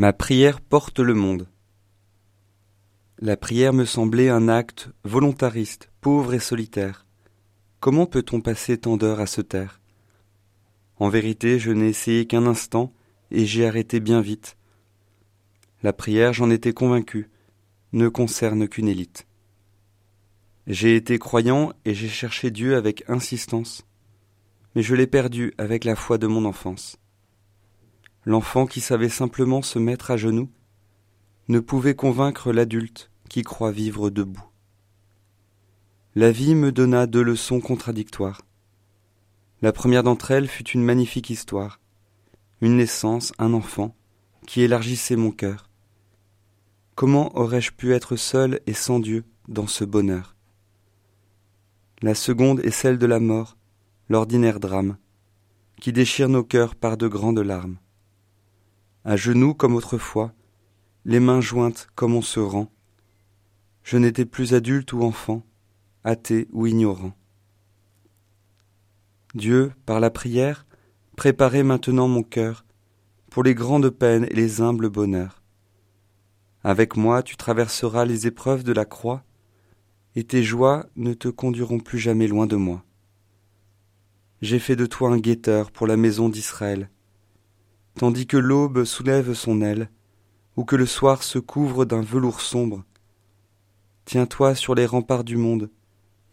Ma prière porte le monde. La prière me semblait un acte volontariste, pauvre et solitaire. Comment peut-on passer tant d'heures à se taire? En vérité, je n'ai essayé qu'un instant, et j'ai arrêté bien vite. La prière, j'en étais convaincu, ne concerne qu'une élite. J'ai été croyant et j'ai cherché Dieu avec insistance, mais je l'ai perdu avec la foi de mon enfance. L'enfant qui savait simplement se mettre à genoux ne pouvait convaincre l'adulte qui croit vivre debout. La vie me donna deux leçons contradictoires. La première d'entre elles fut une magnifique histoire, une naissance, un enfant, qui élargissait mon cœur. Comment aurais-je pu être seul et sans Dieu dans ce bonheur? La seconde est celle de la mort, l'ordinaire drame, qui déchire nos cœurs par de grandes larmes à genoux comme autrefois, les mains jointes comme on se rend. Je n'étais plus adulte ou enfant, athée ou ignorant. Dieu, par la prière, préparait maintenant mon cœur pour les grandes peines et les humbles bonheurs. Avec moi tu traverseras les épreuves de la croix, et tes joies ne te conduiront plus jamais loin de moi. J'ai fait de toi un guetteur pour la maison d'Israël, tandis que l'aube soulève son aile, ou que le soir se couvre d'un velours sombre. Tiens-toi sur les remparts du monde,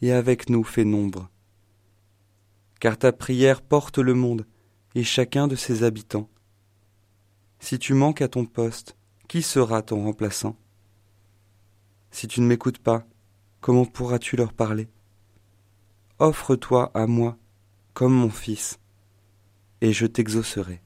et avec nous fais nombre. Car ta prière porte le monde et chacun de ses habitants. Si tu manques à ton poste, qui sera ton remplaçant? Si tu ne m'écoutes pas, comment pourras-tu leur parler? Offre-toi à moi comme mon fils, et je t'exaucerai.